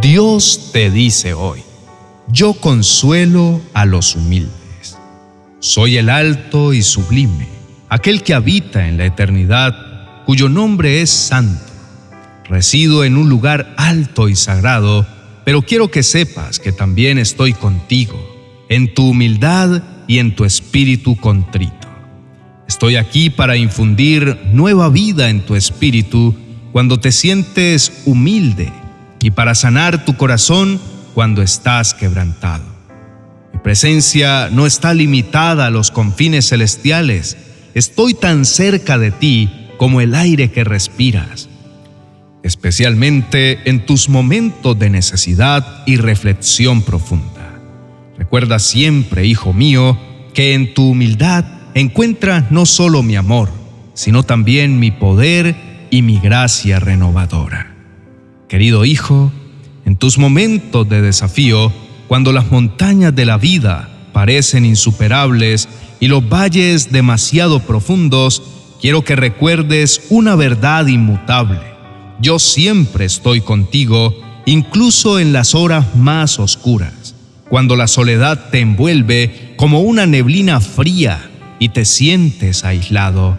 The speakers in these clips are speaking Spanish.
Dios te dice hoy, yo consuelo a los humildes. Soy el alto y sublime, aquel que habita en la eternidad, cuyo nombre es santo. Resido en un lugar alto y sagrado, pero quiero que sepas que también estoy contigo, en tu humildad y en tu espíritu contrito. Estoy aquí para infundir nueva vida en tu espíritu cuando te sientes humilde y para sanar tu corazón cuando estás quebrantado. Mi presencia no está limitada a los confines celestiales. Estoy tan cerca de ti como el aire que respiras, especialmente en tus momentos de necesidad y reflexión profunda. Recuerda siempre, hijo mío, que en tu humildad encuentras no solo mi amor, sino también mi poder y mi gracia renovadora. Querido hijo, en tus momentos de desafío, cuando las montañas de la vida parecen insuperables y los valles demasiado profundos, quiero que recuerdes una verdad inmutable. Yo siempre estoy contigo, incluso en las horas más oscuras, cuando la soledad te envuelve como una neblina fría y te sientes aislado.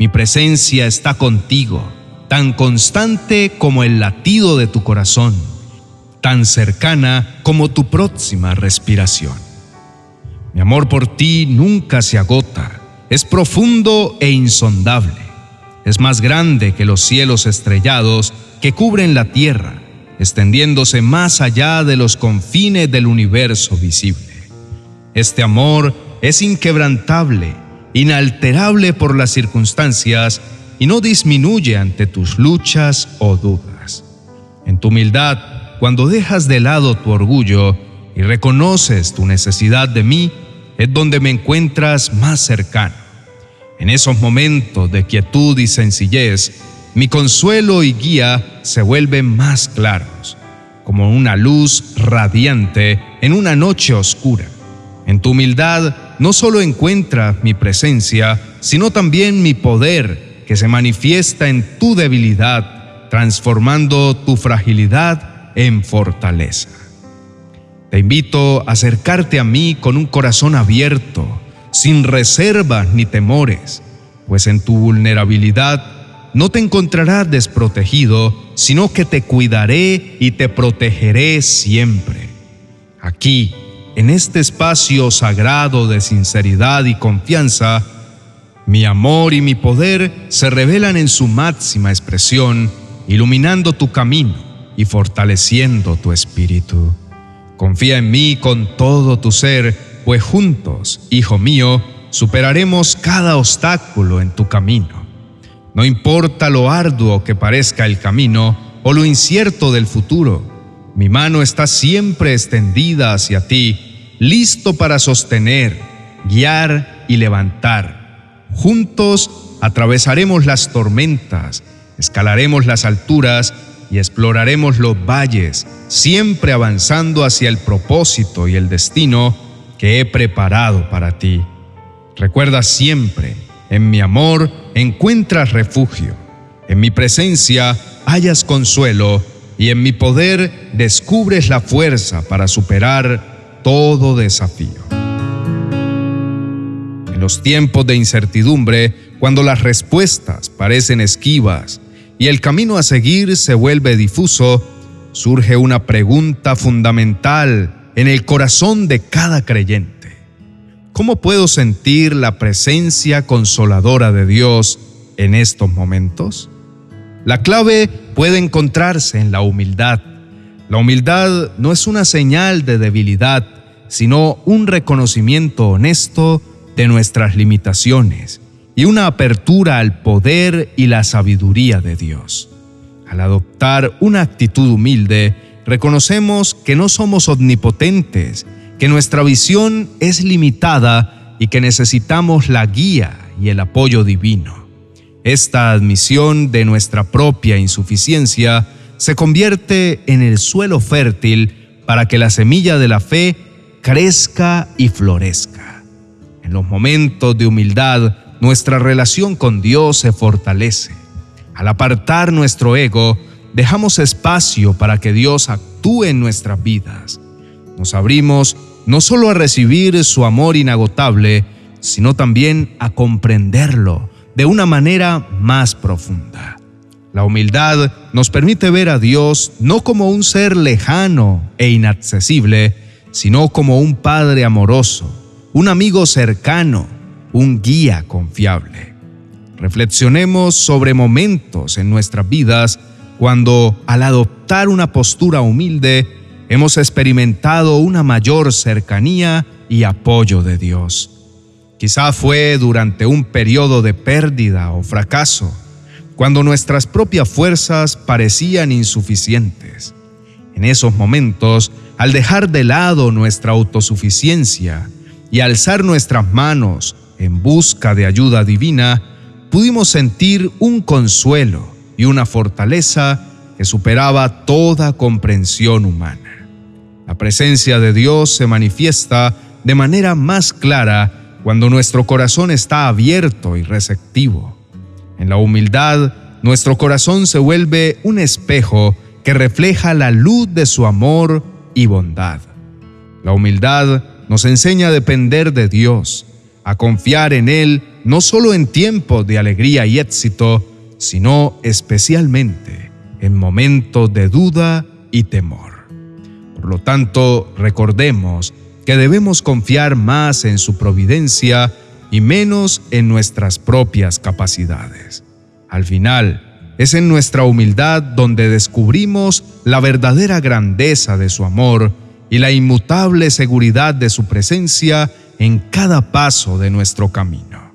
Mi presencia está contigo, tan constante como el latido de tu corazón tan cercana como tu próxima respiración. Mi amor por ti nunca se agota, es profundo e insondable, es más grande que los cielos estrellados que cubren la tierra, extendiéndose más allá de los confines del universo visible. Este amor es inquebrantable, inalterable por las circunstancias y no disminuye ante tus luchas o dudas. En tu humildad, cuando dejas de lado tu orgullo y reconoces tu necesidad de mí, es donde me encuentras más cercano. En esos momentos de quietud y sencillez, mi consuelo y guía se vuelven más claros, como una luz radiante en una noche oscura. En tu humildad no solo encuentras mi presencia, sino también mi poder que se manifiesta en tu debilidad, transformando tu fragilidad en fortaleza. Te invito a acercarte a mí con un corazón abierto, sin reservas ni temores, pues en tu vulnerabilidad no te encontrarás desprotegido, sino que te cuidaré y te protegeré siempre. Aquí, en este espacio sagrado de sinceridad y confianza, mi amor y mi poder se revelan en su máxima expresión, iluminando tu camino y fortaleciendo tu espíritu. Confía en mí con todo tu ser, pues juntos, hijo mío, superaremos cada obstáculo en tu camino. No importa lo arduo que parezca el camino o lo incierto del futuro, mi mano está siempre extendida hacia ti, listo para sostener, guiar y levantar. Juntos atravesaremos las tormentas, escalaremos las alturas y exploraremos los valles, siempre avanzando hacia el propósito y el destino que he preparado para ti. Recuerda siempre, en mi amor encuentras refugio, en mi presencia hallas consuelo y en mi poder descubres la fuerza para superar todo desafío. En los tiempos de incertidumbre, cuando las respuestas parecen esquivas, y el camino a seguir se vuelve difuso, surge una pregunta fundamental en el corazón de cada creyente. ¿Cómo puedo sentir la presencia consoladora de Dios en estos momentos? La clave puede encontrarse en la humildad. La humildad no es una señal de debilidad, sino un reconocimiento honesto de nuestras limitaciones y una apertura al poder y la sabiduría de Dios. Al adoptar una actitud humilde, reconocemos que no somos omnipotentes, que nuestra visión es limitada y que necesitamos la guía y el apoyo divino. Esta admisión de nuestra propia insuficiencia se convierte en el suelo fértil para que la semilla de la fe crezca y florezca. En los momentos de humildad, nuestra relación con Dios se fortalece. Al apartar nuestro ego, dejamos espacio para que Dios actúe en nuestras vidas. Nos abrimos no solo a recibir su amor inagotable, sino también a comprenderlo de una manera más profunda. La humildad nos permite ver a Dios no como un ser lejano e inaccesible, sino como un Padre amoroso, un amigo cercano, un guía confiable. Reflexionemos sobre momentos en nuestras vidas cuando, al adoptar una postura humilde, hemos experimentado una mayor cercanía y apoyo de Dios. Quizá fue durante un periodo de pérdida o fracaso, cuando nuestras propias fuerzas parecían insuficientes. En esos momentos, al dejar de lado nuestra autosuficiencia y alzar nuestras manos en busca de ayuda divina, pudimos sentir un consuelo y una fortaleza que superaba toda comprensión humana. La presencia de Dios se manifiesta de manera más clara cuando nuestro corazón está abierto y receptivo. En la humildad, nuestro corazón se vuelve un espejo que refleja la luz de su amor y bondad. La humildad nos enseña a depender de Dios, a confiar en Él no solo en tiempos de alegría y éxito, sino especialmente en momentos de duda y temor. Por lo tanto, recordemos que debemos confiar más en su providencia y menos en nuestras propias capacidades. Al final, es en nuestra humildad donde descubrimos la verdadera grandeza de su amor y la inmutable seguridad de su presencia en cada paso de nuestro camino.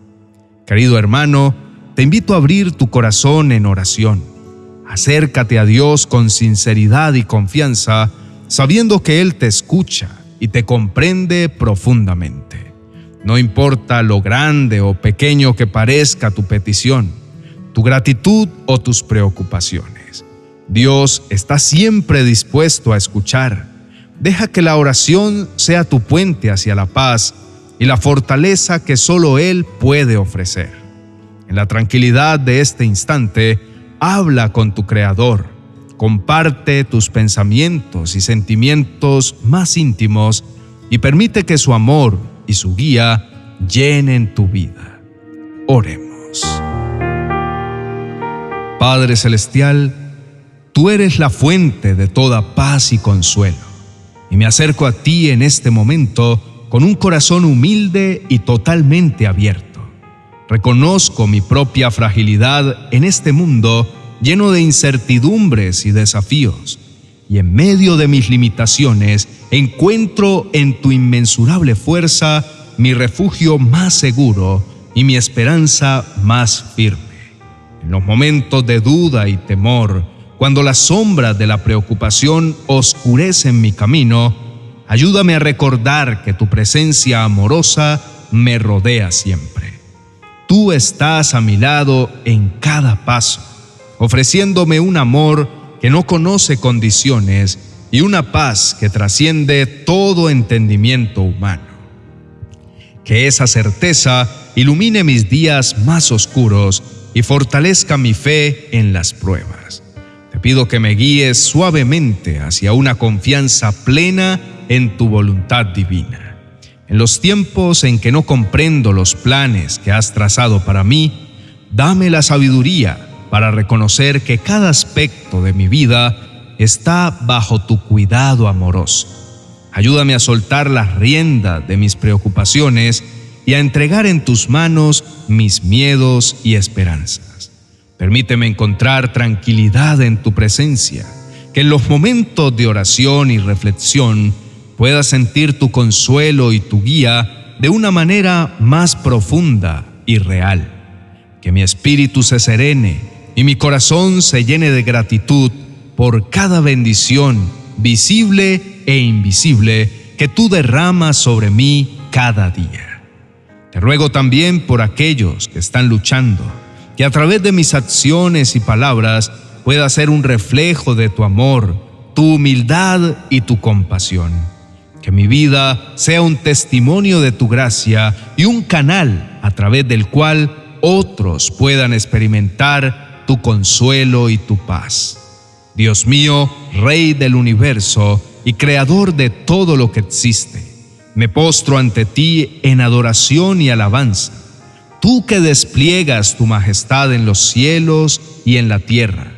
Querido hermano, te invito a abrir tu corazón en oración. Acércate a Dios con sinceridad y confianza, sabiendo que Él te escucha y te comprende profundamente. No importa lo grande o pequeño que parezca tu petición, tu gratitud o tus preocupaciones. Dios está siempre dispuesto a escuchar. Deja que la oración sea tu puente hacia la paz y la fortaleza que solo Él puede ofrecer. En la tranquilidad de este instante, habla con tu Creador, comparte tus pensamientos y sentimientos más íntimos y permite que su amor y su guía llenen tu vida. Oremos. Padre Celestial, tú eres la fuente de toda paz y consuelo, y me acerco a ti en este momento con un corazón humilde y totalmente abierto. Reconozco mi propia fragilidad en este mundo lleno de incertidumbres y desafíos, y en medio de mis limitaciones encuentro en tu inmensurable fuerza mi refugio más seguro y mi esperanza más firme. En los momentos de duda y temor, cuando las sombras de la preocupación oscurecen mi camino, ayúdame a recordar que tu presencia amorosa me rodea siempre. Tú estás a mi lado en cada paso, ofreciéndome un amor que no conoce condiciones y una paz que trasciende todo entendimiento humano. Que esa certeza ilumine mis días más oscuros y fortalezca mi fe en las pruebas. Pido que me guíes suavemente hacia una confianza plena en tu voluntad divina. En los tiempos en que no comprendo los planes que has trazado para mí, dame la sabiduría para reconocer que cada aspecto de mi vida está bajo tu cuidado amoroso. Ayúdame a soltar las riendas de mis preocupaciones y a entregar en tus manos mis miedos y esperanzas. Permíteme encontrar tranquilidad en tu presencia, que en los momentos de oración y reflexión pueda sentir tu consuelo y tu guía de una manera más profunda y real. Que mi espíritu se serene y mi corazón se llene de gratitud por cada bendición visible e invisible que tú derramas sobre mí cada día. Te ruego también por aquellos que están luchando, que a través de mis acciones y palabras pueda ser un reflejo de tu amor, tu humildad y tu compasión. Que mi vida sea un testimonio de tu gracia y un canal a través del cual otros puedan experimentar tu consuelo y tu paz. Dios mío, Rey del universo y Creador de todo lo que existe, me postro ante ti en adoración y alabanza, tú que despliegas tu majestad en los cielos y en la tierra,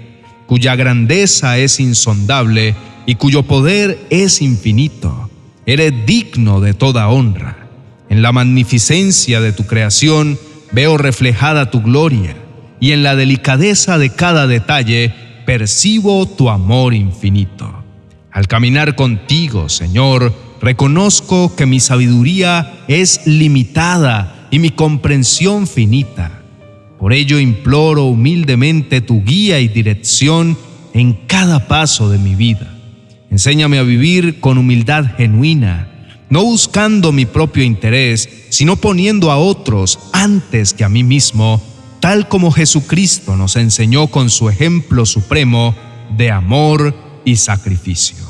cuya grandeza es insondable y cuyo poder es infinito. Eres digno de toda honra. En la magnificencia de tu creación veo reflejada tu gloria, y en la delicadeza de cada detalle percibo tu amor infinito. Al caminar contigo, Señor, reconozco que mi sabiduría es limitada y mi comprensión finita. Por ello imploro humildemente tu guía y dirección en cada paso de mi vida. Enséñame a vivir con humildad genuina, no buscando mi propio interés, sino poniendo a otros antes que a mí mismo, tal como Jesucristo nos enseñó con su ejemplo supremo de amor y sacrificio.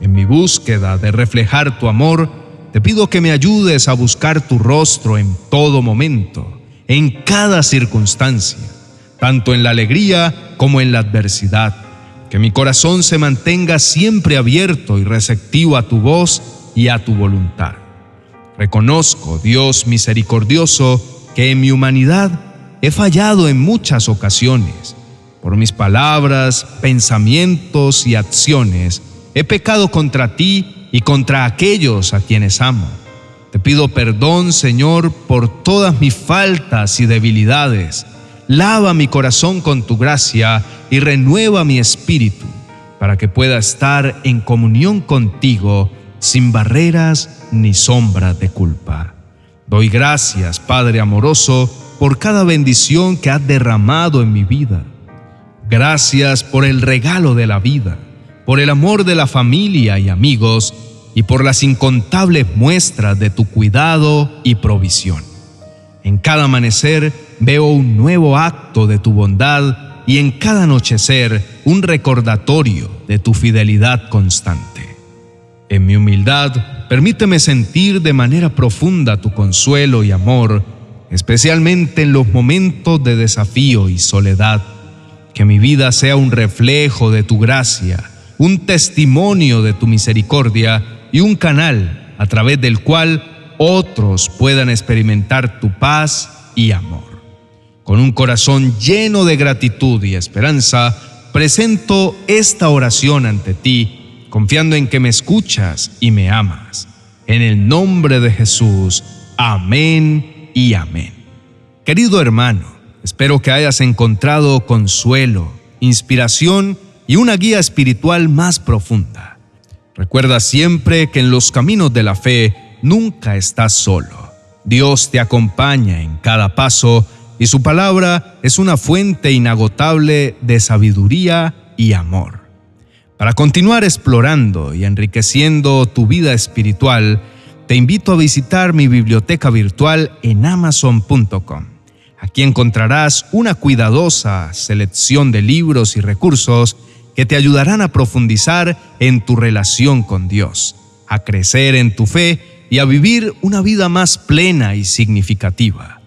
En mi búsqueda de reflejar tu amor, te pido que me ayudes a buscar tu rostro en todo momento, en cada circunstancia, tanto en la alegría como en la adversidad que mi corazón se mantenga siempre abierto y receptivo a tu voz y a tu voluntad. Reconozco, Dios misericordioso, que en mi humanidad he fallado en muchas ocasiones. Por mis palabras, pensamientos y acciones, he pecado contra ti y contra aquellos a quienes amo. Te pido perdón, Señor, por todas mis faltas y debilidades Lava mi corazón con tu gracia y renueva mi espíritu para que pueda estar en comunión contigo sin barreras ni sombra de culpa. Doy gracias, Padre amoroso, por cada bendición que has derramado en mi vida. Gracias por el regalo de la vida, por el amor de la familia y amigos y por las incontables muestras de tu cuidado y provisión. En cada amanecer veo un nuevo acto de tu bondad y en cada anochecer un recordatorio de tu fidelidad constante. En mi humildad, permíteme sentir de manera profunda tu consuelo y amor, especialmente en los momentos de desafío y soledad. Que mi vida sea un reflejo de tu gracia, un testimonio de tu misericordia y un canal a través del cual otros puedan experimentar tu paz y amor. Con un corazón lleno de gratitud y esperanza, presento esta oración ante ti, confiando en que me escuchas y me amas. En el nombre de Jesús, amén y amén. Querido hermano, espero que hayas encontrado consuelo, inspiración y una guía espiritual más profunda. Recuerda siempre que en los caminos de la fe nunca estás solo. Dios te acompaña en cada paso y su palabra es una fuente inagotable de sabiduría y amor. Para continuar explorando y enriqueciendo tu vida espiritual, te invito a visitar mi biblioteca virtual en amazon.com. Aquí encontrarás una cuidadosa selección de libros y recursos que te ayudarán a profundizar en tu relación con Dios, a crecer en tu fe y a vivir una vida más plena y significativa.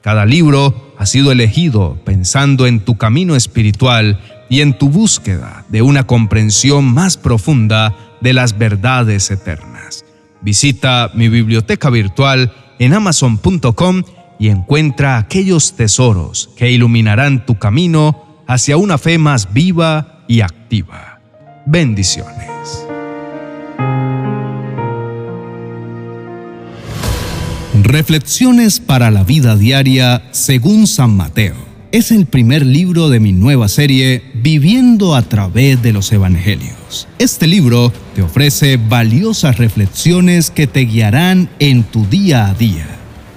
Cada libro ha sido elegido pensando en tu camino espiritual y en tu búsqueda de una comprensión más profunda de las verdades eternas. Visita mi biblioteca virtual en amazon.com y encuentra aquellos tesoros que iluminarán tu camino hacia una fe más viva y activa. Bendiciones. Reflexiones para la vida diaria según San Mateo. Es el primer libro de mi nueva serie Viviendo a través de los Evangelios. Este libro te ofrece valiosas reflexiones que te guiarán en tu día a día.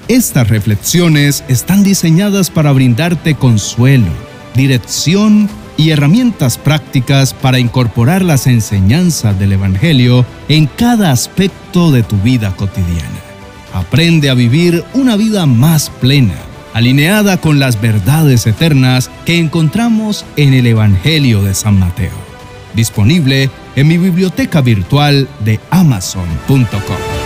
Estas reflexiones están diseñadas para brindarte consuelo, dirección y herramientas prácticas para incorporar las enseñanzas del Evangelio en cada aspecto de tu vida cotidiana. Aprende a vivir una vida más plena, alineada con las verdades eternas que encontramos en el Evangelio de San Mateo. Disponible en mi biblioteca virtual de amazon.com.